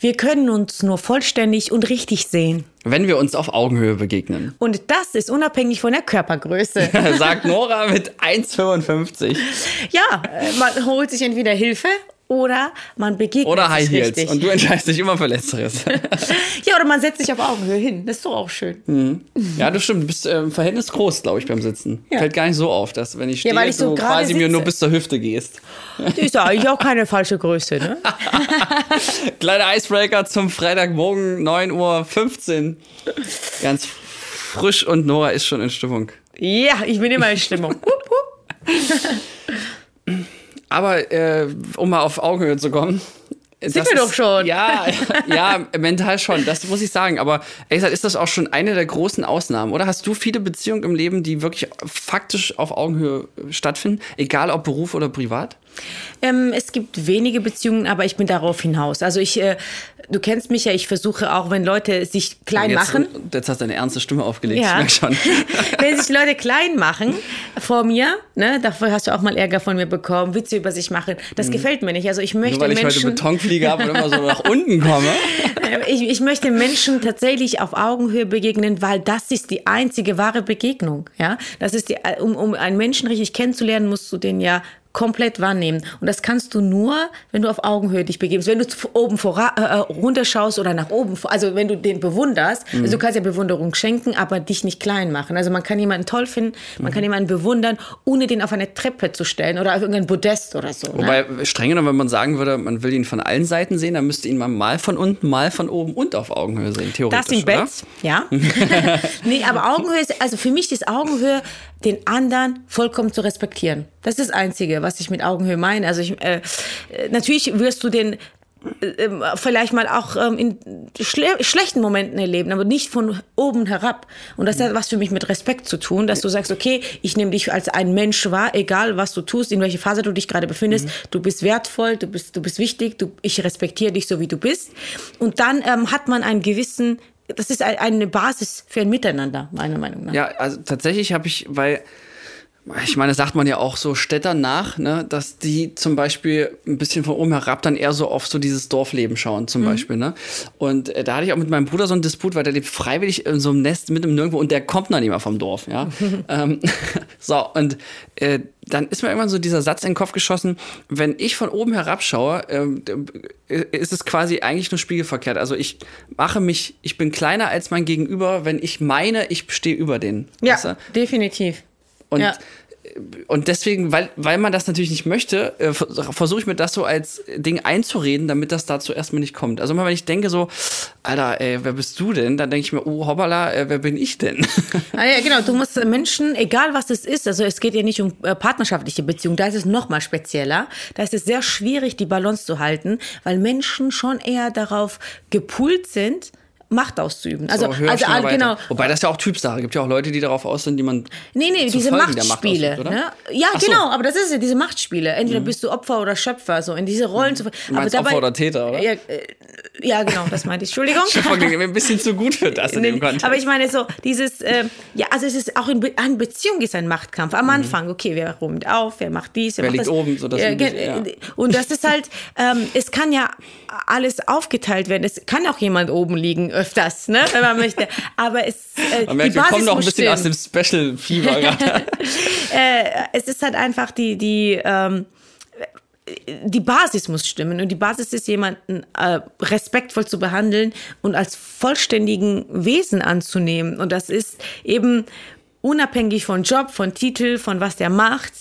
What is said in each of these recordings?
Wir können uns nur vollständig und richtig sehen. Wenn wir uns auf Augenhöhe begegnen. Und das ist unabhängig von der Körpergröße. Sagt Nora mit 1,55. Ja, äh, man holt sich entweder Hilfe oder man begegnet Oder High Heels. richtig. Und du entscheidest dich immer für Letzteres. ja, oder man setzt sich auf Augenhöhe hin. Das ist doch auch schön. ja, das stimmt. Du bist im Verhältnis groß, glaube ich, beim Sitzen. Ja. Fällt gar nicht so auf, dass wenn ich stehe, Ja, weil ich so du quasi mir nur sitze. bis zur Hüfte gehst. Ist ja eigentlich auch keine falsche Größe, ne? Kleiner Icebreaker zum Freitagmorgen, 9.15 Uhr. Ganz frisch und Nora ist schon in Stimmung. Ja, ich bin immer in Stimmung. Aber äh, um mal auf Augenhöhe zu kommen. Sind wir doch schon. Ja, ja, mental schon, das muss ich sagen. Aber ehrlich gesagt, ist das auch schon eine der großen Ausnahmen, oder? Hast du viele Beziehungen im Leben, die wirklich faktisch auf Augenhöhe stattfinden? Egal ob Beruf oder privat? Ähm, es gibt wenige Beziehungen, aber ich bin darauf hinaus. Also ich, äh, du kennst mich ja, ich versuche auch, wenn Leute sich klein jetzt, machen. Jetzt hast du eine ernste Stimme aufgelegt, Ja. ich merk schon. Wenn sich Leute klein machen vor mir, ne, dafür hast du auch mal Ärger von mir bekommen, Witze über sich machen, das gefällt mir nicht. Also ich möchte Mhm. Nur weil ich heute Betonfliege habe und immer so nach unten komme. ich, ich möchte Menschen tatsächlich auf Augenhöhe begegnen, weil das ist die einzige wahre Begegnung. Ja, das ist die, um, um einen Menschen richtig kennenzulernen, musst du den ja komplett wahrnehmen. Und das kannst du nur, wenn du auf Augenhöhe dich begibst. Wenn du oben vora, äh, runterschaust oder nach oben, also wenn du den bewunderst, also du kannst ja Bewunderung schenken, aber dich nicht klein machen. Also man kann jemanden toll finden, man kann jemanden bewundern, ohne den auf eine Treppe zu stellen oder auf irgendein Podest oder so. Ne? Wobei, streng genommen, wenn man sagen würde, man will ihn von allen Seiten sehen, dann müsste ihn man mal von unten, mal von oben und auf Augenhöhe sehen, theoretisch. Das im? Bett, ja. nee, aber Augenhöhe ist, also für mich ist Augenhöhe, den anderen vollkommen zu respektieren. Das ist das Einzige, was ich mit Augenhöhe meine. Also ich, äh, natürlich wirst du den äh, ähm, vielleicht mal auch ähm, in schle schlechten Momenten erleben, aber nicht von oben herab. Und das hat was für mich mit Respekt zu tun, dass du sagst, okay, ich nehme dich als ein Mensch wahr, egal was du tust, in welcher Phase du dich gerade befindest. Du bist wertvoll, du bist, du bist wichtig, du, ich respektiere dich so, wie du bist. Und dann ähm, hat man einen gewissen, das ist ein- eine Basis für ein Miteinander, meiner Meinung nach. Ja, also tatsächlich habe ich, weil ich meine, das sagt man ja auch so Städtern nach, ne, dass die zum Beispiel ein bisschen von oben herab dann eher so auf so dieses Dorfleben schauen, zum Beispiel. Ne? Und äh, da hatte ich auch mit meinem Bruder so einen Disput, weil der lebt freiwillig in so einem Nest mit im Nirgendwo und der kommt noch nicht mal vom Dorf. Ja? ähm, so, und äh, dann ist mir irgendwann so dieser Satz in den Kopf geschossen, wenn ich von oben herab schaue, ähm, äh, ist es quasi eigentlich nur spiegelverkehrt. Also ich mache mich, ich bin kleiner als mein Gegenüber, wenn ich meine, ich stehe über den. Ja, Weißt du? definitiv. Und, Ja. Und deswegen, weil, weil man das natürlich nicht möchte, äh, vers- versuche ich mir das so als Ding einzureden, damit das dazu erstmal nicht kommt. Also immer wenn ich denke so, Alter, ey, wer bist du denn? Dann denke ich mir, oh, hoppala, äh, wer bin ich denn? Ah, ja, genau. Du musst Menschen, egal was es ist, also es geht ja nicht um äh, partnerschaftliche Beziehungen, da ist es noch mal spezieller. Da ist es sehr schwierig, die Balance zu halten, weil Menschen schon eher darauf gepult sind, Macht auszuüben. Also, So, höher, also schneller, ah, weiter. genau. Wobei das ja auch Typsache. Gibt ja auch Leute, die darauf aus sind, die man. Nee, nee, zu diese Folgen der Macht Machtspiele. ausübt, oder? ne? Ja, Ach so. Mhm. genau, aber das ist ja diese Machtspiele. Entweder bist du Opfer oder Schöpfer, so in diese Rollen zu. Du meinst Opfer oder Täter, oder? Ja, äh, ja, genau, das meinte ich. Entschuldigung. Schöpfer klingt mir ein bisschen zu gut für das in dem Kontext. aber ich meine so, dieses, ähm, ja, also es ist auch in Be eine Beziehung ist ein Machtkampf. Am Anfang, okay, wer räumt auf, wer macht dies, wer, Mhm. Wer macht liegt das. oben, so das ja, ja. Und das ist halt, ähm, es kann ja alles aufgeteilt werden. Es kann auch jemand oben liegen, öfters, ne, wenn man möchte. Aber es, äh, man merkt, die wir Basis kommen noch ein bisschen aus stimmen. dem Special-Fieber gerade. äh, es ist halt einfach die, die, ähm, die Basis muss stimmen und die Basis ist, jemanden äh, respektvoll zu behandeln und als vollständigen Wesen anzunehmen. Und das ist eben unabhängig von Job, von Titel, von was der macht.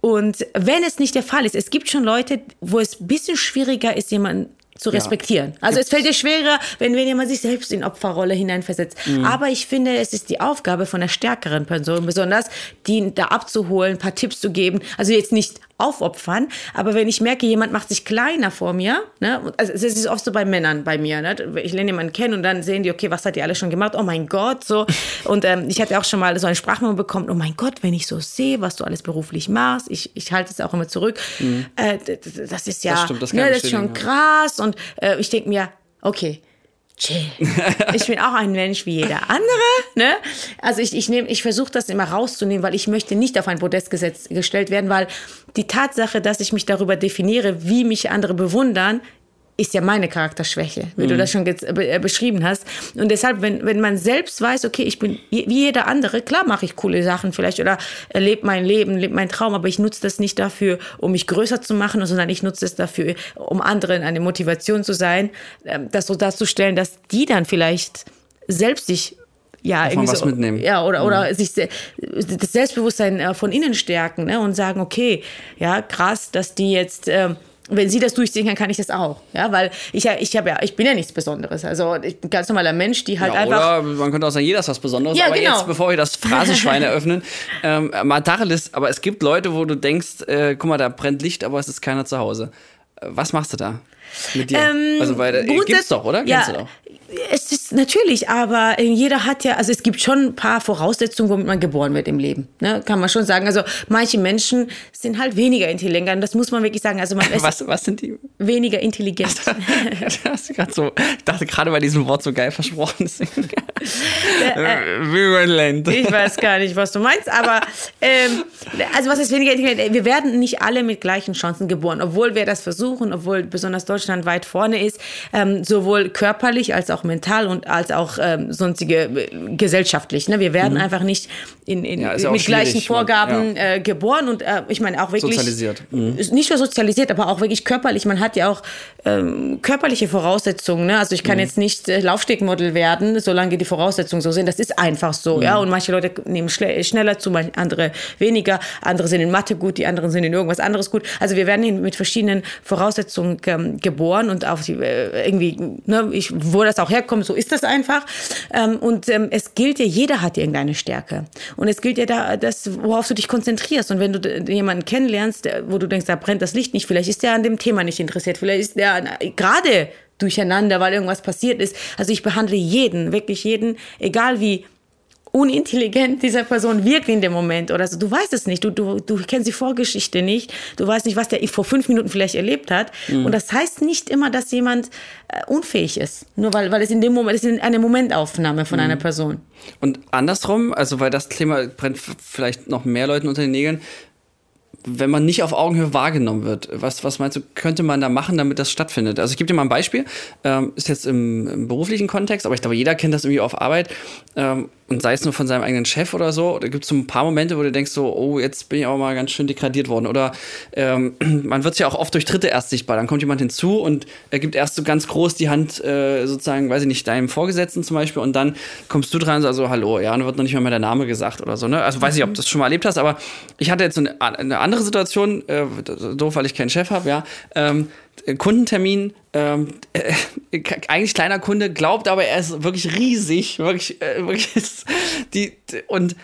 Und wenn es nicht der Fall ist, es gibt schon Leute, wo es ein bisschen schwieriger ist, jemanden zu respektieren. Also es fällt dir schwerer, wenn, wenn jemand sich selbst in Opferrolle hineinversetzt. Aber ich finde, es ist die Aufgabe von einer stärkeren Person besonders, die da abzuholen, ein paar Tipps zu geben. Also jetzt nicht aufopfern, aber wenn ich merke, jemand macht sich kleiner vor mir, ne, also es ist oft so bei Männern bei mir, ne, ich lerne jemanden kennen und dann sehen die, okay, was hat die alle schon gemacht? Oh mein Gott, so. Und ähm, ich hatte auch schon mal so eine Sprachmemo bekommen, oh mein Gott, wenn ich so sehe, was du alles beruflich machst, ich, ich halte es auch immer zurück, äh, d- d- das ist ja, Das stimmt, das ne, das ist schon krass. Und äh, ich denke mir, okay, chill. Ich bin auch ein Mensch wie jeder andere. Ne? Also ich, ich, nehm- ich versuche das immer rauszunehmen, weil ich möchte nicht auf ein Podest gesetzt, gestellt werden, weil die Tatsache, dass ich mich darüber definiere, wie mich andere bewundern, ist ja meine Charakterschwäche, wie mhm. du das schon äh, beschrieben hast. Und deshalb, wenn, wenn man selbst weiß, okay, ich bin wie jeder andere, klar mache ich coole Sachen vielleicht oder lebe mein Leben, lebe meinen Traum, aber ich nutze das nicht dafür, um mich größer zu machen, sondern ich nutze es dafür, um anderen eine Motivation zu sein, ähm, das so darzustellen, dass die dann vielleicht selbst sich ja, irgendwie was so, mitnehmen. Ja, oder, oder mhm. sich das Selbstbewusstsein äh, von innen stärken ne? und sagen, okay, ja, krass, dass die jetzt. Ähm, wenn sie das durchziehen kann, kann ich das auch. Ja, weil ich ja, ich habe ja, ich bin ja nichts Besonderes. Also ich bin ein ganz normaler Mensch, die halt ja, einfach. Oder man könnte auch sagen, jeder ist was Besonderes. Ja, aber genau. jetzt, bevor wir das Phrasenschwein eröffnen, ähm, mal Tacheles, aber es gibt Leute, wo du denkst, äh, guck mal, da brennt Licht, aber es ist keiner zu Hause. Äh, was machst du da? Mit dir? Ähm, also, weil, äh, gibt's doch, oder? Ja, Kennst du doch? Es ist natürlich, aber jeder hat ja, also es gibt schon ein paar Voraussetzungen, womit man geboren wird im Leben. Ne? Kann man schon sagen. Also manche Menschen sind halt weniger intelligent. Das muss man wirklich sagen. Also man was, was sind die? Weniger intelligent. das ist so, ich dachte gerade bei diesem Wort so geil versprochen. Virulent. ich weiß gar nicht, was du meinst, aber ähm, also was ist weniger intelligent? Wir werden nicht alle mit gleichen Chancen geboren, obwohl wir das versuchen, obwohl besonders Deutschland weit vorne ist, ähm, sowohl körperlich als auch auch mental und als auch ähm, sonstige äh, gesellschaftlich. Ne? Wir werden mhm. einfach nicht in, in, ja, mit gleichen Vorgaben ja. äh, geboren und äh, ich meine auch wirklich sozialisiert. Mhm. Nicht nur sozialisiert, aber auch wirklich körperlich. Man hat ja auch ähm, körperliche Voraussetzungen. Ne? Also ich kann mhm. jetzt nicht äh, Laufstegmodell werden, solange die Voraussetzungen so sind. Das ist einfach so. Ja, mhm. und manche Leute nehmen schneller zu, andere weniger. Andere sind in Mathe gut, die anderen sind in irgendwas anderes gut. Also wir werden mit verschiedenen Voraussetzungen ähm, geboren und auf die, äh, irgendwie, ne, ich, wo das auch herkommt, so ist das einfach. Ähm, und ähm, es gilt ja, jeder hat irgendeine Stärke. Und es gilt ja da, das, worauf du dich konzentrierst. Und wenn du jemanden kennenlernst, wo du denkst, da brennt das Licht nicht, vielleicht ist der an dem Thema nicht interessiert, vielleicht ist der gerade durcheinander, weil irgendwas passiert ist. Also ich behandle jeden, wirklich jeden, egal wie unintelligent dieser Person wirkt in dem Moment oder so. Du weißt es nicht. Du, du, du kennst die Vorgeschichte nicht. Du weißt nicht, was der vor fünf Minuten vielleicht erlebt hat. Mhm. Und das heißt nicht immer, dass jemand äh, unfähig ist. Nur weil, weil es in dem Moment, es ist eine Momentaufnahme von mhm. einer Person. Und andersrum, also weil das Thema brennt vielleicht noch mehr Leuten unter den Nägeln, wenn man nicht auf Augenhöhe wahrgenommen wird, was, was meinst du, könnte man da machen, damit das stattfindet? Also ich gebe dir mal ein Beispiel, ähm, ist jetzt im, im, beruflichen Kontext, aber ich glaube, jeder kennt das irgendwie auf Arbeit. Ähm, und sei es nur von seinem eigenen Chef oder so, da gibt es so ein paar Momente, wo du denkst so, oh, jetzt bin ich aber mal ganz schön degradiert worden. Oder ähm, man wird ja auch oft durch Dritte erst sichtbar. Dann kommt jemand hinzu und er gibt erst so ganz groß die Hand, äh, sozusagen, weiß ich nicht, deinem Vorgesetzten zum Beispiel und dann kommst du dran und sagst so, hallo, ja, und dann wird noch nicht mal mehr der Name gesagt oder so. Ne? Also weiß ich, ob du das schon mal erlebt hast, aber ich hatte jetzt eine, eine andere Situation, äh, doof, weil ich keinen Chef habe, ja. Ähm, Kundentermin, ähm, äh, eigentlich kleiner Kunde, glaubt aber, er ist wirklich riesig, wirklich, äh, wirklich die, und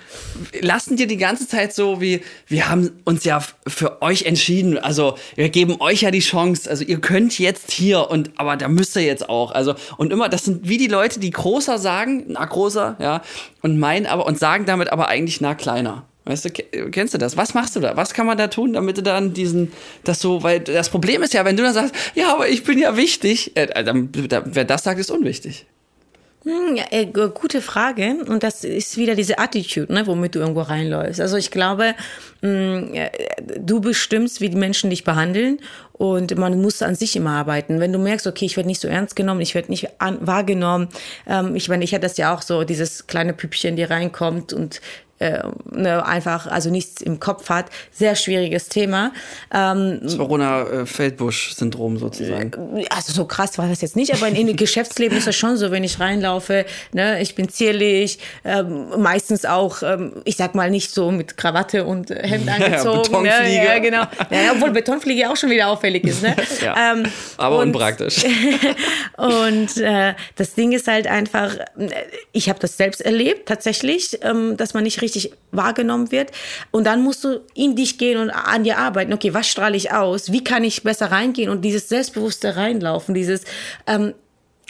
lassen dir die ganze Zeit so wie, wir haben uns ja für euch entschieden, also wir geben euch ja die Chance, also ihr könnt jetzt hier und, aber da müsst ihr jetzt auch, also, und immer, das sind wie die Leute, die großer sagen, na großer, ja, und meinen aber, und sagen damit aber eigentlich na kleiner. Weißt du, kennst du das? Was machst du da? Was kann man da tun, damit du dann diesen, das so, weil das Problem ist ja, wenn du dann sagst, ja, aber ich bin ja wichtig, äh, dann, wer das sagt, ist unwichtig. Hm, ja, äh, gute Frage. Und das ist wieder diese Attitude, ne, womit du irgendwo reinläufst. Also ich glaube, mh, hm, du bestimmst, wie die Menschen dich behandeln. Und man muss an sich immer arbeiten. Wenn du merkst, okay, ich werde nicht so ernst genommen, ich werde nicht wahrgenommen. Ähm, ich meine, ich hatte das ja auch so, dieses kleine Püppchen, die reinkommt und äh, ne, einfach also nichts im Kopf hat. Sehr schwieriges Thema. Ähm, das Corona-Feldbusch-Syndrom sozusagen. Äh, also so krass war das jetzt nicht, aber in, in Geschäftsleben ist das schon so, wenn ich reinlaufe, ne, ich bin zierlich, ähm, meistens auch, ähm, ich sag mal nicht so mit Krawatte und Hemd angezogen. Ja, ne, ja, genau. Ja, obwohl Betonfliege auch schon wieder auffällig ist. Ne? ja, ähm, aber und, unpraktisch. und äh, das Ding ist halt einfach, ich habe das selbst erlebt tatsächlich, ähm, dass man nicht richtig richtig wahrgenommen wird. Und dann musst du in dich gehen und an dir arbeiten. Okay, was strahle ich aus? Wie kann ich besser reingehen? Und dieses selbstbewusste Reinlaufen, dieses ähm,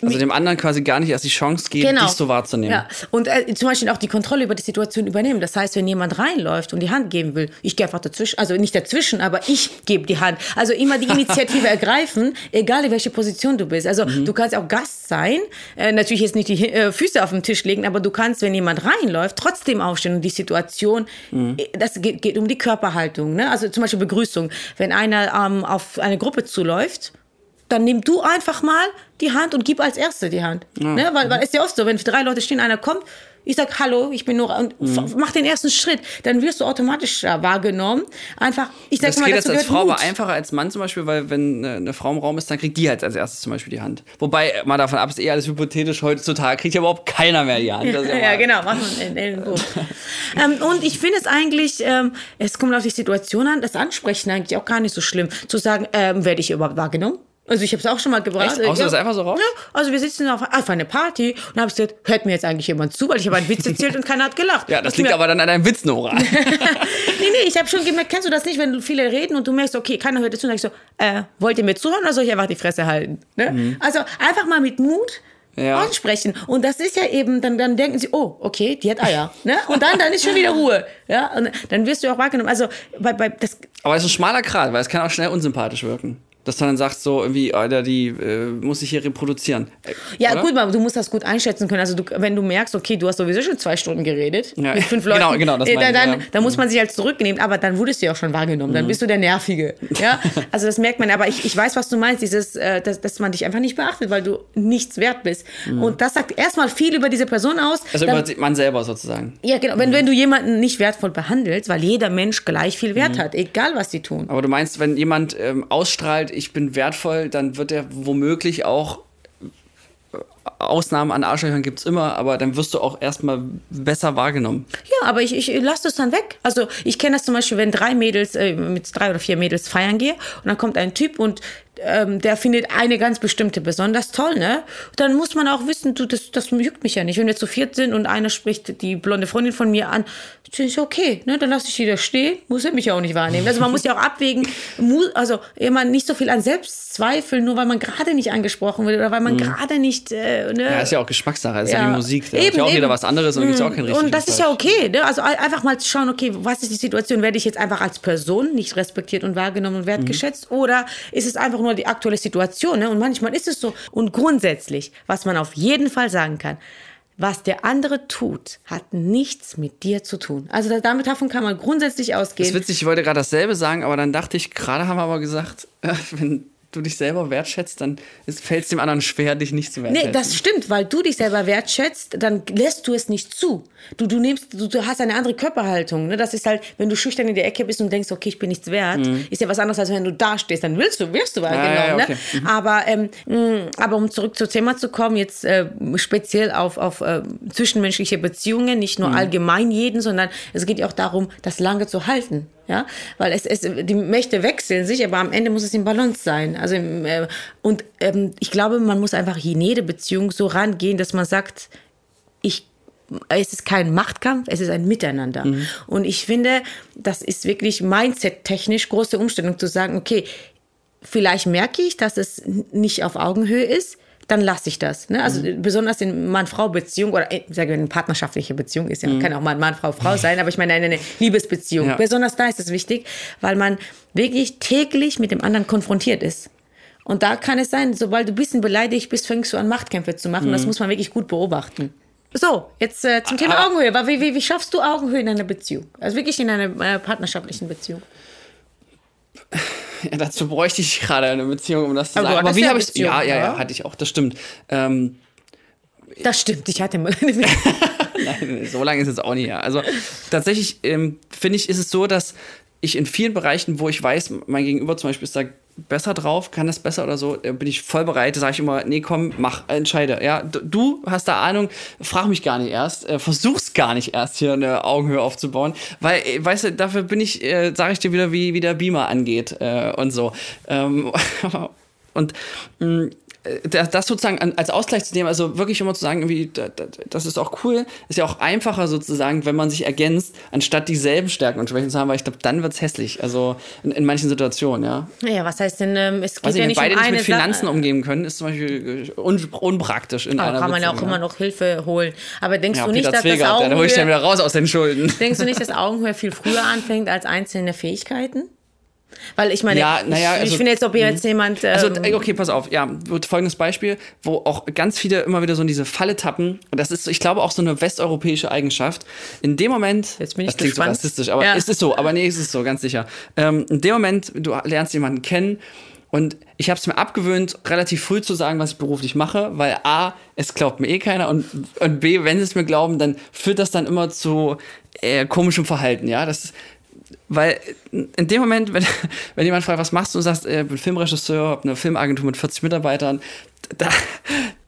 also dem anderen quasi gar nicht erst die Chance geben, genau. dich so wahrzunehmen. Ja. Und äh, zum Beispiel auch die Kontrolle über die Situation übernehmen. Das heißt, wenn jemand reinläuft und die Hand geben will, ich gehe einfach dazwischen, also nicht dazwischen, aber ich gebe die Hand. Also immer die Initiative ergreifen, egal in welche Position du bist. Also mhm. du kannst auch Gast sein, äh, natürlich jetzt nicht die äh, Füße auf den Tisch legen, aber du kannst, wenn jemand reinläuft, trotzdem aufstehen und die Situation, mhm. Äh, das geht, geht, um die Körperhaltung. Ne? Also zum Beispiel Begrüßung. Wenn einer ähm, auf eine Gruppe zuläuft, dann nimm du einfach mal die Hand und gib als Erste die Hand. Ne? Weil, weil es ist ja oft so, wenn drei Leute stehen, einer kommt, ich sag Hallo, ich bin Nora und Mhm. mach den ersten Schritt, dann wirst du automatisch wahrgenommen. Einfach, ich sag Das mal, geht jetzt als Frau Mut. aber einfacher als Mann zum Beispiel, weil wenn äh, eine Frau im Raum ist, dann kriegt die halt als erstes zum Beispiel die Hand. Wobei, äh, mal davon ab, ist eh alles hypothetisch, heutzutage kriegt ja überhaupt keiner mehr die Hand. Ja Ja, genau, mach mal einen Ellenbogen. ähm, und ich finde es eigentlich, ähm, es kommt auf die Situation an, das Ansprechen eigentlich auch gar nicht so schlimm. Zu sagen, ähm, werde ich überhaupt wahrgenommen? Also ich habe es auch schon mal gebracht. Echt? Haust du ja. das einfach so raus? Ja, also wir sitzen auf, auf einer Party und habe gesagt, hört mir jetzt eigentlich jemand zu, weil ich habe einen Witz erzählt und keiner hat gelacht. Ja, das liegt aber dann an deinem Witz, Nora. Nee, nee, ich habe schon gemerkt, kennst du das nicht, wenn viele reden und du merkst, okay, keiner hört dir zu, dann sag ich so, äh, wollt ihr mir zuhören oder soll ich einfach die Fresse halten? Ne? Also einfach mal mit Mut Mhm. Ja. ansprechen. Und das ist ja eben, dann, dann denken sie, oh, okay, die hat Eier. Ne? Und dann, dann ist schon wieder Ruhe. Ja? Und dann wirst du auch wahrgenommen. Also bei, bei das, Aber es ist ein schmaler Grat, weil es kann auch schnell unsympathisch wirken. Dass du dann sagst, so irgendwie, Alter, die äh, muss ich hier reproduzieren. Äh, Ja, oder? gut, aber du musst das gut einschätzen können. Also, du, wenn du merkst, okay, du hast sowieso schon zwei Stunden geredet Ja, mit fünf genau, Leuten, genau, das äh, dann, dann, ja. Mhm. dann muss man sich halt zurücknehmen. Aber dann wurdest du ja auch schon wahrgenommen. Dann bist du der Nervige. Ja, also das merkt man. Aber ich, ich weiß, was du meinst, dieses, äh, dass, dass man dich einfach nicht beachtet, weil du nichts wert bist. Und das sagt erstmal viel über diese Person aus. Mhm. Also Dann- über man selber sozusagen. ja, genau. Wenn, wenn du jemanden nicht wertvoll behandelst, weil jeder Mensch gleich viel Mhm. Wert hat, egal was sie tun. Aber du meinst, wenn jemand ähm, ausstrahlt, ich bin wertvoll, dann wird er womöglich auch äh, Ausnahmen an Arschlöchern gibt es immer, aber dann wirst du auch erstmal besser wahrgenommen. Ja, aber ich, ich lasse das dann weg. Also ich kenne das zum Beispiel, wenn drei Mädels, äh, mit drei oder vier Mädels feiern gehe und dann kommt ein Typ und ähm, der findet eine ganz bestimmte besonders toll, ne? Dann muss man auch wissen, du, das, das juckt mich ja nicht. Wenn wir zu viert sind und einer spricht die blonde Freundin von mir an, dann ist okay, ne? Dann lasse ich die da stehen, muss er mich ja auch nicht wahrnehmen. Also man muss ja auch abwägen, mu also immer nicht so viel an Selbstzweifel, nur weil man gerade nicht angesprochen wird oder weil man gerade nicht, äh, ne? Ja, ist ja auch Geschmackssache, das ist ja, Ja. wie Musik. Da hat Eben, ja auch jeder eben. was anderes und gibt es auch kein richtiges Und das ist ja okay. Ne? Also ein- einfach mal zu schauen, okay, was ist die Situation? Werde ich jetzt einfach als Person nicht respektiert und wahrgenommen und wertgeschätzt? Oder ist es einfach nur die aktuelle Situation? Ne? Und manchmal ist es so. Und grundsätzlich, was man auf jeden Fall sagen kann, was der andere tut, hat nichts mit dir zu tun. Also da- damit davon kann man grundsätzlich Das ist ausgehen. witzig, ich wollte gerade dasselbe sagen, aber dann dachte ich, gerade haben wir aber gesagt, wenn du dich selber wertschätzt, dann fällt es dem anderen schwer, dich nicht zu wertschätzen. Nee, das stimmt, weil du dich selber wertschätzt, dann lässt du es nicht zu. Du, du nimmst, du, du hast eine andere Körperhaltung. Ne? Das ist halt, wenn du schüchtern in der Ecke bist und denkst, okay, ich bin nichts wert, ist ja was anderes, als wenn du da stehst, dann willst du, wirst du wahrgenommen. Mhm. ja, ne? okay. Mhm. Aber, ähm, mh, aber um zurück zum Thema zu kommen, jetzt äh, speziell auf, auf äh, zwischenmenschliche Beziehungen, nicht Mhm. nur allgemein jeden, sondern es geht ja auch darum, das lange zu halten. Ja, weil es, es, die Mächte wechseln sich, aber am Ende muss es im Balance sein. Also äh, und ähm, ich glaube, man muss einfach in jede Beziehung so rangehen, dass man sagt, ich es ist kein Machtkampf, es ist ein Miteinander. Und ich finde, das ist wirklich mindset-technisch große Umstellung zu sagen, okay, vielleicht merke ich, dass es nicht auf Augenhöhe ist, dann lasse ich das. Ne? Also besonders in Mann-Frau-Beziehung oder äh, sage eine partnerschaftliche Beziehung ist ja, kann auch mal Mann-Frau-Frau sein, aber ich meine eine, eine Liebesbeziehung. Ja. Besonders da ist es wichtig, weil man wirklich täglich mit dem anderen konfrontiert ist. Und da kann es sein, sobald du ein bisschen beleidigt bist, fängst du an, Machtkämpfe zu machen. Das muss man wirklich gut beobachten. So, jetzt äh, zum Thema Aber- Augenhöhe. Wie, wie, wie schaffst du Augenhöhe in einer Beziehung? Also wirklich in einer äh, partnerschaftlichen Beziehung. Ja, dazu bräuchte ich gerade eine Beziehung, um das zu Aber sagen. Aber wie ja habe ich Beziehung, Ja, ja, ja, hatte ich auch, das stimmt. Ähm, Das stimmt, ich hatte mal Nein, so lange ist es auch nicht her. Also tatsächlich ähm, finde ich, ist es so, dass ich in vielen Bereichen, wo ich weiß, mein Gegenüber zum Beispiel ist da besser drauf, kann das besser oder so, äh, bin ich voll bereit. Sage ich immer, nee, komm, mach, entscheide. Ja, du, hast da Ahnung, frag mich gar nicht erst, äh, versuch's gar nicht erst hier eine Augenhöhe aufzubauen, weil, äh, weißt du, dafür bin ich, äh, sage ich dir wieder, wie, wie der Beamer angeht äh, und so. Ähm, und mh, das das sozusagen als Ausgleich zu nehmen, also wirklich immer zu sagen, irgendwie, das ist auch cool, ist ja auch einfacher sozusagen, wenn man sich ergänzt, anstatt dieselben Stärken und Schwächen zu haben, weil ich glaube, dann wird's hässlich, also in, in manchen Situationen, ja. Ja, was heißt denn, ähm, es geht Also ja nicht beide um nicht mit Finanzen Sache. umgehen können, ist zum Beispiel äh, un unpraktisch in Aber einer kann man ja auch Beziehung, immer noch Hilfe holen. Aber denkst ja, du nicht, Peter dass das Zwegert, ja, da hol ich dann Augenhöhe, wieder raus aus den Schulden. denkst du nicht, dass Augenhöhe viel früher anfängt als einzelne Fähigkeiten? Weil ich meine, Ja, naja, ich, also- ich finde jetzt, ob jetzt jemand. Ähm, Also, okay, pass auf. Ja, wird folgendes Beispiel, wo auch ganz viele immer wieder so in diese Falle tappen. Und das ist, ich glaube, auch so eine westeuropäische Eigenschaft. In dem Moment, Jetzt bin ich das klingt gespannt. so rassistisch, aber Ja. es ist so, aber nee, es ist so, ganz sicher. Ähm, in dem Moment, du lernst jemanden kennen Und ich habe es mir abgewöhnt, relativ früh zu sagen, was ich beruflich mache, weil A, es glaubt mir eh keiner und, und B, wenn sie es mir glauben, dann führt das dann immer zu äh, komischem Verhalten, ja. Das ist, weil in dem Moment, wenn, wenn jemand fragt, was machst du, und sagst, äh, ich bin Filmregisseur, habe eine Filmagentur mit 40 Mitarbeitern, da,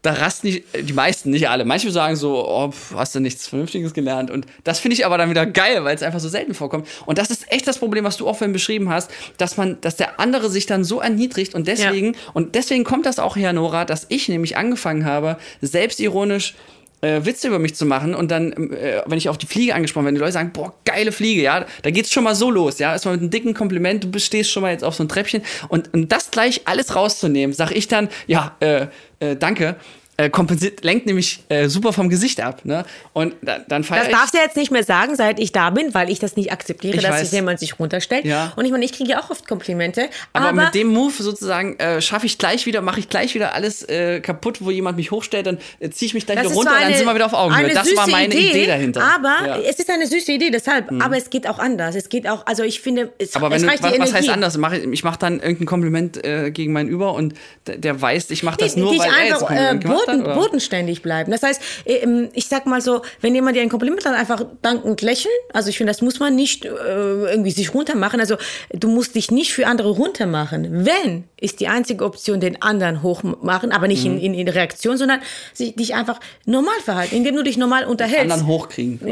da rasten die, die meisten, nicht alle. Manche sagen so, oh, hast du nichts Vernünftiges gelernt. Und das finde ich aber dann wieder geil, weil es einfach so selten vorkommt. Und das ist echt das Problem, was du auch vorhin beschrieben hast, dass man, dass der andere sich dann so erniedrigt und deswegen, ja. und deswegen kommt das auch her, Nora, dass ich nämlich angefangen habe, selbstironisch äh, Witze über mich zu machen und dann, äh, wenn ich auf die Fliege angesprochen werde, die Leute sagen, boah, geile Fliege, ja, da geht's schon mal so los, ja, erstmal mit einem dicken Kompliment, du stehst schon mal jetzt auf so ein Treppchen und, und das gleich alles rauszunehmen, sag ich dann, ja, äh, äh, danke, äh, kompensiert, lenkt nämlich äh, super vom Gesicht ab. Ne? Und da, dann Das darfst du jetzt nicht mehr sagen, seit ich da bin, weil ich das nicht akzeptiere, Ich dass weiß. sich jemand sich runterstellt. Ja. Und ich meine, ich kriege ja auch oft Komplimente. Aber, Aber, mit dem Move sozusagen äh, schaffe ich gleich wieder, mache ich gleich wieder alles äh, kaputt, wo jemand mich hochstellt, dann äh, ziehe ich mich gleich wieder runter und dann eine- sind wir wieder auf Augenhöhe. eine Das war meine Idee, dahinter. Aber Ja. Mhm. es ist eine süße Idee, deshalb. Aber es geht auch anders. Es geht auch, also ich finde, es, Aber wenn es du, reicht was, die was Energie. heißt anders? Mach, ich ich mache dann irgendein Kompliment äh, gegen meinen Über und der, der weiß, ich mache das Nee, nur, weil er jetzt ein einfach äh, Kompliment gemacht boden. Oder? bodenständig bleiben. Das heißt, ähm, ich sag mal so, wenn jemand dir ein Kompliment hat, einfach dankend lächeln. Also ich finde, das muss man nicht äh, irgendwie sich runtermachen. Also du musst dich nicht für andere runtermachen. Wenn ist die einzige Option, den anderen hochmachen, aber nicht Mhm. in, in, in Reaktion, sondern sich, dich einfach normal verhalten, indem du dich normal unterhältst. anderen hochkriegen.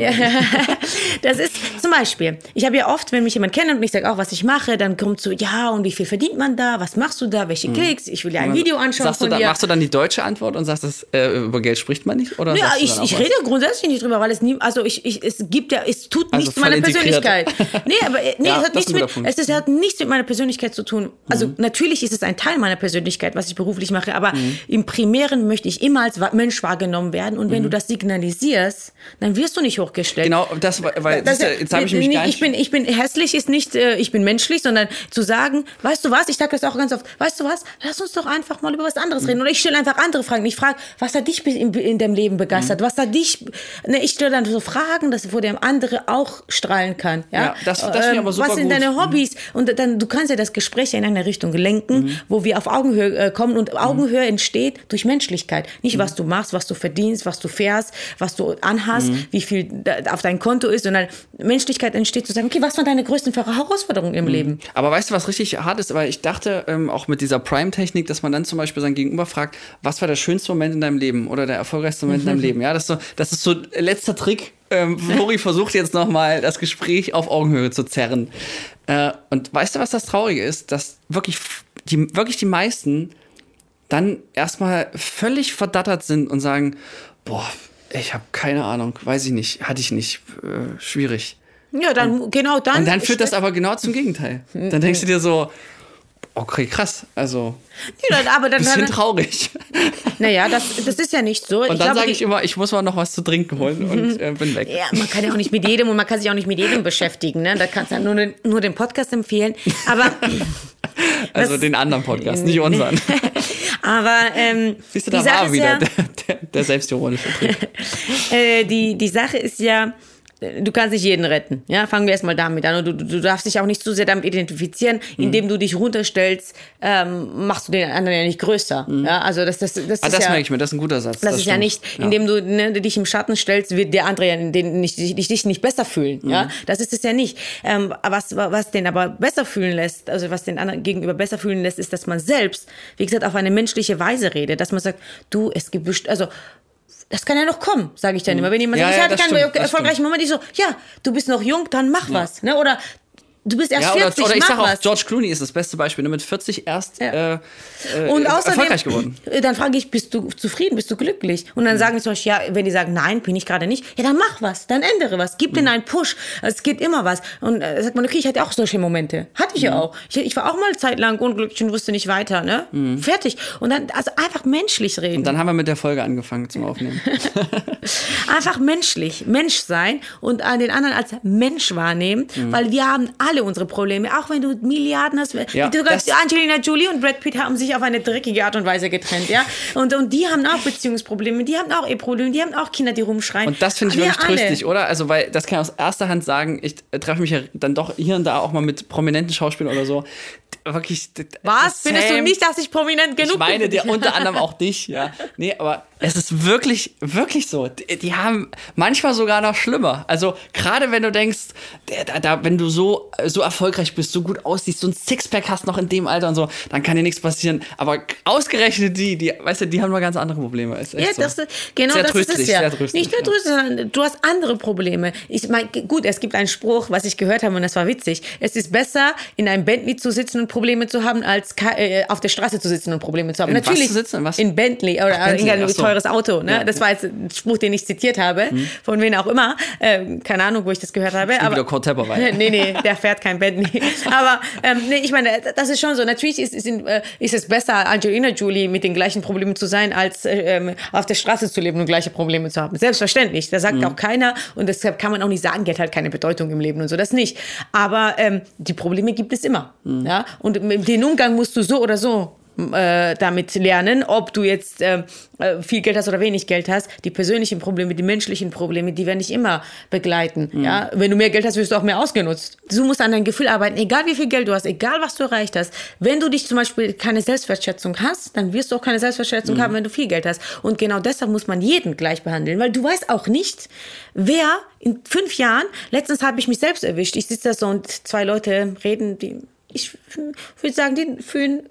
Das ist zum Beispiel, ich habe ja oft, wenn mich jemand kennt und ich sage auch, was ich mache, dann kommt so, ja, und wie viel verdient man da? Was machst du da? Welche Klicks? Ich will ja ein Video anschauen Mhm. Sagst du von dann, dir. machst du dann die deutsche Antwort und sagst, das, äh, über Geld spricht man nicht? Oder Ja, ich, ich rede grundsätzlich nicht drüber, weil es nie, also ich, ich, es gibt ja, es tut Also nichts zu meiner. Persönlichkeit. Nee, aber äh, nee, Ja, es, das hat nichts mit, es ist, hat nichts mit meiner Persönlichkeit zu tun. Also natürlich ist es ein Teil meiner Persönlichkeit, was ich beruflich mache, aber im Primären möchte ich immer als Mensch wahrgenommen werden und wenn du das signalisierst, dann wirst du nicht hochgestellt. Genau, das, weil Das, du, jetzt habe ich nämlich nicht, gar nicht. ich bin, ich bin hässlich ist nicht, äh, ich bin menschlich, sondern zu sagen, weißt du was, ich sage das auch ganz oft, weißt du was, lass uns doch einfach mal über was anderes Mhm. reden. Oder ich stelle einfach andere Fragen. Ich frage, was hat dich in, in deinem Leben Mhm. begeistert? Was hat dich, ne, ich stelle dann so Fragen, dass vor dem andere auch strahlen kann. Ja, Ja, das- das ich aber super Was sind gut. deine Hobbys? Und dann, du kannst ja das Gespräch in eine Richtung lenken, Mhm. wo wir auf Augenhöhe äh, kommen und Augenhöhe entsteht durch Menschlichkeit. Nicht, Mhm. was du machst, was du verdienst, was du fährst, was du anhast, Mhm. wie viel auf dein Konto ist, sondern Menschlichkeit entsteht zu sagen, okay, was waren deine größten Herausforderungen Mhm. im Leben? Aber weißt du, was richtig hart ist? Weil ich dachte, ähm, auch mit dieser Prime-Technik, dass man dann zum Beispiel sein Gegenüber fragt, was war der schönste Moment in deinem Leben oder der erfolgreichste Moment in deinem Leben? Ja, das ist so, das ist so letzter Trick. Ähm, Flori versucht jetzt nochmal das Gespräch auf Augenhöhe zu zerren. Äh, und weißt du, was das Traurige ist? Dass wirklich die, wirklich die meisten dann erstmal völlig verdattert sind und sagen, boah, ich habe keine Ahnung, weiß ich nicht, hatte ich nicht, äh, schwierig. Ja, dann, genau dann. Und dann führt das aber genau zum Gegenteil. Dann denkst du dir so, okay, krass, also Ja, dann- aber dann, bisschen dann, traurig. naja, das, das ist ja nicht so. Und dann glaube, sage ich immer, ich muss mal noch was zu trinken holen und äh, bin weg. Ja, man kann ja auch nicht mit jedem und man kann sich auch nicht mit jedem beschäftigen. Ne? Da kannst du ja nur, den- nur den Podcast empfehlen. Aber, Also das- den anderen Podcast, nicht unseren. aber ähm, Siehst du, da war wieder ja, der, der, der selbstironische Trick. äh, die, die Sache ist ja, du kannst nicht jeden retten. Ja, fangen wir erstmal damit an. Und du, du darfst dich auch nicht zu sehr damit identifizieren, Mhm. indem du dich runterstellst, ähm, machst du den anderen ja nicht größer. Ja, also das, das, das, Ah, ist das ja, merke ich mir, das ist ein guter Satz. Das, ist ja stimmt. nicht, indem du ne, dich im Schatten stellst, wird der andere ja den nicht, dich, dich nicht besser fühlen. Mhm. Ja, das ist es ja nicht. Ähm, was, was den aber besser fühlen lässt, also was den anderen gegenüber besser fühlen lässt, ist, dass man selbst, wie gesagt, auf eine menschliche Weise redet, dass man sagt, du, es gibt also das kann ja noch kommen, sage ich dann immer. Wenn jemand Mhm. Ja, sagt, ich ja, hatte das keinen erfolgreichen Moment, ich so, ja, du bist noch jung, dann mach was. Ne? Oder du bist erst Ja, oder, 40, oder ich sage auch, was. George Clooney ist das beste Beispiel. ne, Mit 40 erst Ja. äh, äh, Und außerdem, erfolgreich geworden. äh, dann frage ich, bist du zufrieden, bist du glücklich? Und dann sagen die zum Beispiel, ja, wenn die sagen, nein, bin ich gerade nicht, ja, dann mach was, dann ändere was, gib denen einen Push. Es geht immer was. Und äh, sagt man, okay, ich hatte auch solche Momente. Hatte ich ja auch. Ich, ich war auch mal zeitlang unglücklich und wusste nicht weiter, ne? Fertig. Und dann, also einfach menschlich reden. Und dann haben wir mit der Folge angefangen zum Aufnehmen. Einfach menschlich, Mensch sein und äh, den anderen als Mensch wahrnehmen, weil wir haben alle alle unsere Probleme, auch wenn du Milliarden hast. Ja, du, Angelina Jolie und Brad Pitt haben sich auf eine dreckige Art und Weise getrennt, ja. Und, und die haben auch Beziehungsprobleme, die haben auch Eheprobleme, die haben auch Kinder, die rumschreien. Und das finde ich Wir wirklich alle. tröstlich, oder? Also, weil das kann ich aus erster Hand sagen, ich treffe mich ja dann doch hier und da auch mal mit prominenten Schauspielern oder so. Wirklich. Was? Findest du nicht, dass ich prominent genug Ich meine bin? dir unter anderem auch dich, ja. Nee, aber es ist wirklich, wirklich so. Die, die haben manchmal sogar noch schlimmer. Also gerade wenn du denkst, da, da, wenn du so, so erfolgreich bist, so gut aussiehst, so ein Sixpack hast noch in dem Alter und so, dann kann dir nichts passieren. Aber ausgerechnet die, die, weißt du, die haben noch ganz andere Probleme. Ist Ja, so. das, genau Sehr das ist es ja. Nicht nur tröstlich, sondern du hast andere Probleme. Ich meine, gut, es gibt einen Spruch, was ich gehört habe und das war witzig. Es ist besser, in einem Bentley zu sitzen und Probleme zu haben, als äh, auf der Straße zu sitzen und Probleme zu haben. In was Natürlich zu sitzen? In was? in Bentley oder Ach, Bentley, ach so. Teures Auto. Ne? Ja. Das war jetzt ein Spruch, den ich zitiert habe, von wem auch immer. Ähm, keine Ahnung, wo ich das gehört habe. wieder Kurt Tepperwein. nee, nee, der fährt kein Bentley. Aber ähm, nee, ich meine, das ist schon so. Natürlich ist, ist, äh, ist es besser, Angelina Jolie mit den gleichen Problemen zu sein, als äh, ähm, auf der Straße zu leben und gleiche Probleme zu haben. Selbstverständlich. Das sagt auch keiner. Und deshalb kann man auch nicht sagen, Geld hat keine Bedeutung im Leben und so. Das nicht. Aber ähm, die Probleme gibt es immer. Ja? Und den Umgang musst du so oder so äh, damit lernen, ob du jetzt äh, äh, viel Geld hast oder wenig Geld hast. Die persönlichen Probleme, die menschlichen Probleme, die werden dich immer begleiten. Ja? Wenn du mehr Geld hast, wirst du auch mehr ausgenutzt. Du musst an dein Gefühl arbeiten, egal wie viel Geld du hast, egal was du erreicht hast. Wenn du dich zum Beispiel keine Selbstwertschätzung hast, dann wirst du auch keine Selbstwertschätzung haben, wenn du viel Geld hast. Und genau deshalb muss man jeden gleich behandeln, weil du weißt auch nicht, wer in fünf Jahren, letztens habe ich mich selbst erwischt, ich sitze da so und zwei Leute reden, die, ich würde sagen, die fühlen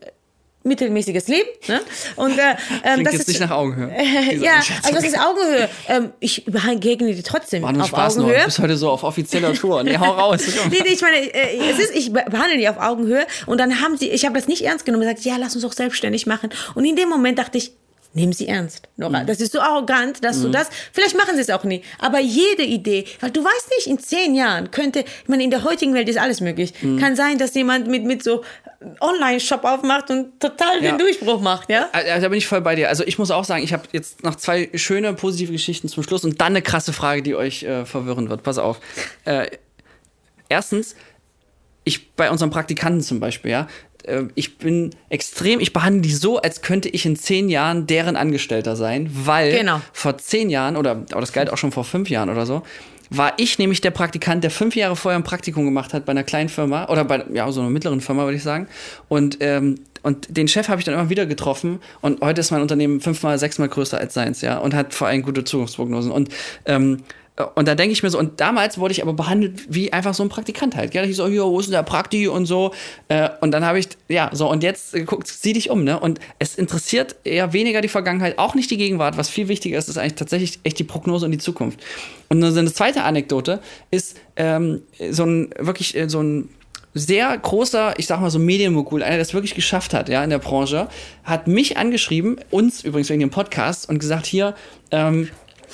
mittelmäßiges Leben. Ne? Und äh, ähm, das ist nicht nach Augenhöhe. diese ja, also das ist Augenhöhe. Ähm, ich begegne die trotzdem War nur auf Spaß nur. Augenhöhe. Du bist heute so auf offizieller Tour. Nee, hau raus. Nee, nee, ich meine, äh, es ist, ich be- behandle die auf Augenhöhe und dann haben sie, ich habe das nicht ernst genommen gesagt, ja, lass uns doch selbstständig machen. Und in dem Moment dachte ich, nehmen Sie ernst, Nora. Mhm. Das ist so arrogant, dass du das, vielleicht machen sie es auch nie, aber jede Idee, weil du weißt nicht, in zehn Jahren könnte, ich meine, in der heutigen Welt ist alles möglich. Mhm. Kann sein, dass jemand mit, mit so Online-Shop aufmacht und total Ja. den Durchbruch macht, ja? Äh, Da bin ich voll bei dir. Also ich muss auch sagen, ich habe jetzt noch zwei schöne positive Geschichten zum Schluss und dann eine krasse Frage, die euch äh, verwirren wird. Pass auf. Äh, erstens, ich bei unseren Praktikanten zum Beispiel, ja, äh, ich bin extrem, ich behandle die so, als könnte ich in zehn Jahren deren Angestellter sein, weil Genau. vor zehn Jahren oder aber das galt auch schon vor fünf Jahren oder so, war ich nämlich der Praktikant, der fünf Jahre vorher ein Praktikum gemacht hat bei einer kleinen Firma oder bei ja, so einer mittleren Firma, würde ich sagen. Und, ähm, und den Chef habe ich dann immer wieder getroffen und heute ist mein Unternehmen fünfmal, sechsmal größer als seins, ja, und hat vor allem gute Zukunftsprognosen. Und ähm, und da denke ich mir so, und damals wurde ich aber behandelt wie einfach so ein Praktikant halt. Ja, ich so, hier, wo ist denn der Prakti und so. Äh, und dann habe ich, ja, so, und jetzt äh, guck, sieh dich um, ne? Und es interessiert eher weniger die Vergangenheit, auch nicht die Gegenwart. Was viel wichtiger ist, ist eigentlich tatsächlich echt die Prognose und die Zukunft. Und so eine zweite Anekdote ist ähm, so ein, wirklich äh, so ein sehr großer, ich sag mal so Medienmogul, einer, der es wirklich geschafft hat, ja, in der Branche, hat mich angeschrieben, uns übrigens wegen dem Podcast, und gesagt, hier, ähm,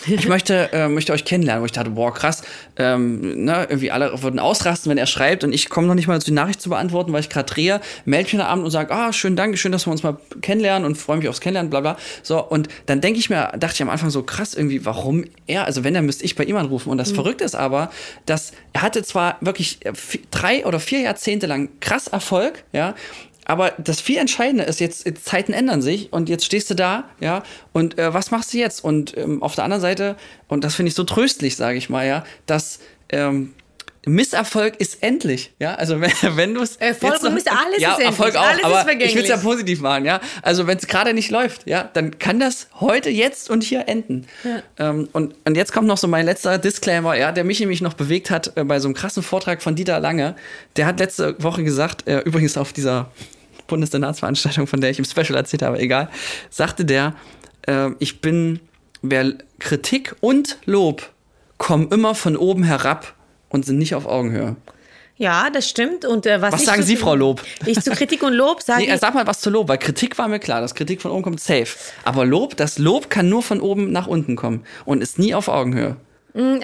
ich möchte, äh, möchte euch kennenlernen. Wo ich dachte, boah, krass, ähm, ne, irgendwie alle würden ausrasten, wenn er schreibt und ich komme noch nicht mal dazu, die Nachricht zu beantworten, weil ich gerade drehe, melde mich am Abend und sage, ah, schön, danke, schön, dass wir uns mal kennenlernen und freue mich aufs Kennenlernen, bla bla. So, und dann denke ich mir, dachte ich am Anfang so, krass, irgendwie, warum er, also wenn, dann müsste ich bei ihm anrufen. Und das Verrückte ist aber, dass er hatte zwar wirklich äh, drei oder vier Jahrzehnte lang krass Erfolg, ja, aber das viel Entscheidende ist, jetzt, jetzt Zeiten ändern sich und jetzt stehst du da, ja, und äh, was machst du jetzt? Und ähm, auf der anderen Seite, und das finde ich so tröstlich, sage ich mal, ja, dass ähm, Misserfolg ist endlich, ja, also wenn, wenn du es Erfolg jetzt und Miss- alles ja, ist endlich, Erfolg auch, alles ist aber vergänglich. ich will es ja positiv machen, ja, also wenn es gerade nicht läuft, ja, dann kann das heute, jetzt und hier enden. Ähm, und, und jetzt kommt noch so mein letzter Disclaimer, ja, der mich nämlich noch bewegt hat äh, bei so einem krassen Vortrag von Dieter Lange, der hat letzte Woche gesagt, äh, übrigens auf dieser Bundessenatsveranstaltung, von der ich im Special erzählt habe, egal, sagte der, äh, ich bin, wer Kritik und Lob kommen immer von oben herab und sind nicht auf Augenhöhe. Ja, das stimmt. Und äh, was, Was sagen zu- Sie, Frau Lob? Ich zu Kritik und Lob sage Nee, sag mal was zu Lob, weil Kritik war mir klar, dass Kritik von oben kommt, safe. Aber Lob, das Lob kann nur von oben nach unten kommen und ist nie auf Augenhöhe.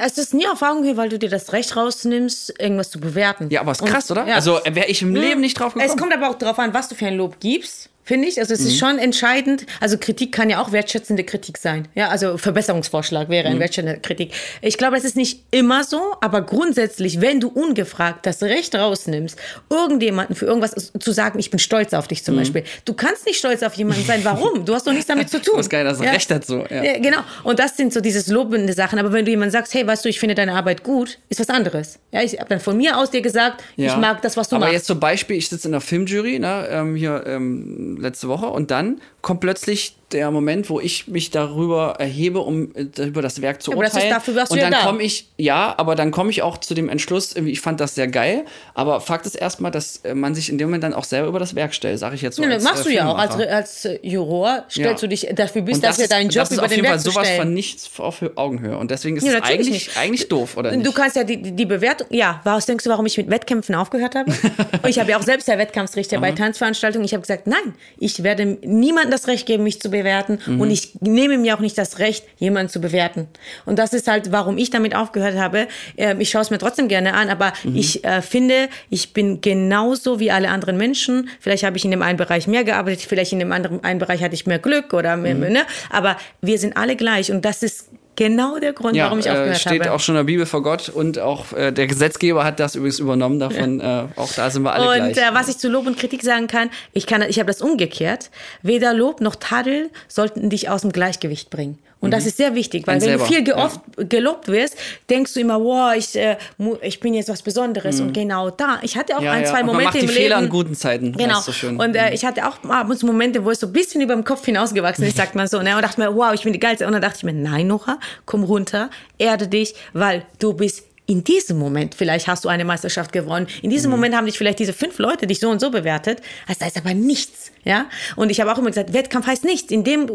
es ist nie auf Augenhöhe, weil du dir das Recht rausnimmst, irgendwas zu bewerten. Ja, aber ist Und- krass, oder? ja. Also wäre ich im Leben nicht drauf gekommen. Es kommt aber auch darauf an, was du für ein Lob gibst. Finde ich. Also es ist schon entscheidend. Also Kritik kann ja auch wertschätzende Kritik sein. Ja, also Verbesserungsvorschlag wäre eine wertschätzende Kritik. Ich glaube, es ist nicht immer so, aber grundsätzlich, wenn du ungefragt das Recht rausnimmst, irgendjemanden für irgendwas zu sagen, ich bin stolz auf dich zum Beispiel. Du kannst nicht stolz auf jemanden sein. Warum? Du hast doch nichts damit zu tun. Du hast geil das Ja. Recht dazu. Ja. Ja, genau. Und das sind so dieses lobende Sachen. Aber wenn du jemand sagst, hey, weißt du, ich finde deine Arbeit gut, ist was anderes. Ja, ich habe dann von mir aus dir gesagt, ich Ja. mag das, was du Aber machst. jetzt zum Beispiel, ich sitze in der Filmjury, ne, ähm, hier ähm, letzte Woche, und dann kommt plötzlich der Moment, wo ich mich darüber erhebe, um äh, über das Werk zu aber das ist urteilen. dafür und ja dann da. komme ich, ja, aber dann komme ich auch zu dem Entschluss, ich fand das sehr geil. Aber Fakt ist erstmal, dass äh, man sich in dem Moment dann auch selber über das Werk stellt, sage ich jetzt so. Nee, als, machst äh, du ja auch als, als äh, Juror, stellst Ja. du dich dafür bist, das wir deinen ist, Job das ist über auf den jeden Fall Wert zu sowas stellen. von nichts auf Augenhöhe. Und deswegen ist Ja, es eigentlich, nicht. eigentlich doof, oder nicht? Du kannst ja die, die Bewertung, ja, was denkst du, warum ich mit Wettkämpfen aufgehört habe? Ich habe ja auch selbst der Wettkampfsrichter bei Tanzveranstaltungen. Ich habe gesagt, nein, ich werde niemandem das Recht geben, mich zu bewerten. Mhm. Und ich nehme mir auch nicht das Recht, jemanden zu bewerten. Und das ist halt, warum ich damit aufgehört habe. Ähm, Ich schaue es mir trotzdem gerne an, aber Mhm. ich äh, finde, ich bin genauso wie alle anderen Menschen. Vielleicht habe ich in dem einen Bereich mehr gearbeitet, vielleicht in dem anderen einen Bereich hatte ich mehr Glück oder mehr, Mhm. ne? Aber wir sind alle gleich und das ist genau der Grund, warum ich äh, aufgehört steht habe. auch schon in der Bibel vor Gott und auch äh, der Gesetzgeber hat das übrigens übernommen davon. Äh, auch da sind wir alle Und gleich. äh, was ich zu Lob und Kritik sagen kann, ich kann, ich habe das umgekehrt. Weder Lob noch Tadel sollten dich aus dem Gleichgewicht bringen. Und das ist sehr wichtig, weil Einen wenn selber, du viel ja. geoft, gelobt wirst, denkst du immer, wow, ich, äh, ich bin jetzt was Besonderes. Und genau da, ich hatte auch Mhm. ja, ein, ja. zwei man Momente macht die im Fehler Leben. in guten Zeiten. Genau. so. Mhm. Und äh, ich hatte auch ab und zu Momente, wo es so ein bisschen über dem Kopf hinausgewachsen ist, sagt man so. Ne? Und dachte mir, wow, ich bin die Geilste. Und dann dachte ich mir, nein, Nora, komm runter, erde dich, weil du bist in diesem Moment, vielleicht hast du eine Meisterschaft gewonnen, in Mhm. diesem Moment haben dich vielleicht diese fünf Leute dich so und so bewertet, also da ist aber nichts, ja. Und ich habe auch immer gesagt, Wettkampf heißt nichts. In dem,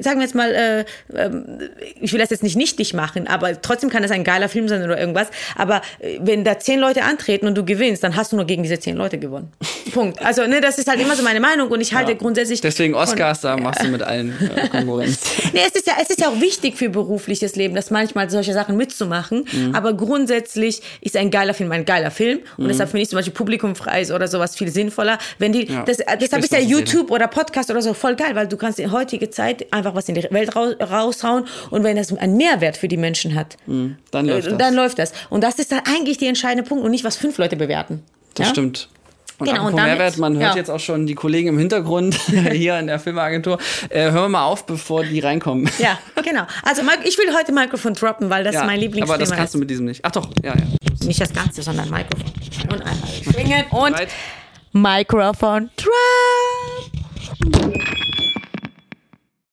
sagen wir jetzt mal, äh, ähm, ich will das jetzt nicht nichtig machen, aber trotzdem kann es ein geiler Film sein oder irgendwas. Aber äh, wenn da zehn Leute antreten und du gewinnst, dann hast du nur gegen diese zehn Leute gewonnen. Punkt. Also ne, das ist halt immer so meine Meinung und ich halte grundsätzlich Deswegen Oscars, da machst du mit allen äh, Konkurrenz. Nee, es ist ja, es ist ja auch wichtig für berufliches Leben, das manchmal solche Sachen mitzumachen. Mhm. Aber grundsätzlich ist ein geiler Film ein geiler Film. Und deshalb finde ich zum Beispiel Publikumpreis oder sowas viel sinnvoller. Wenn die, Mhm. Ja, das, deshalb sprichst ist ja. YouTube oder Podcast oder so voll geil, weil du kannst in heutige Zeit einfach was in die Welt raus, raushauen. Und wenn das einen Mehrwert für die Menschen hat, Dann läuft äh, das. dann läuft das. Und das ist dann eigentlich der entscheidende Punkt und nicht, was fünf Leute bewerten. Das ja? stimmt. Und Genau, und damit- Mehrwert, man hört ja. jetzt auch schon die Kollegen im Hintergrund hier in der Filmagentur. Äh, hören wir mal auf, bevor die reinkommen. Ja, genau. Also ich will heute Mikrofon droppen, weil das Ja, mein Lieblingsthema aber das kannst ist. du mit diesem nicht. Ach doch, ja, ja. Nicht das Ganze, sondern Mikrofon. Und einmal schwingen und? Mikrofon drop.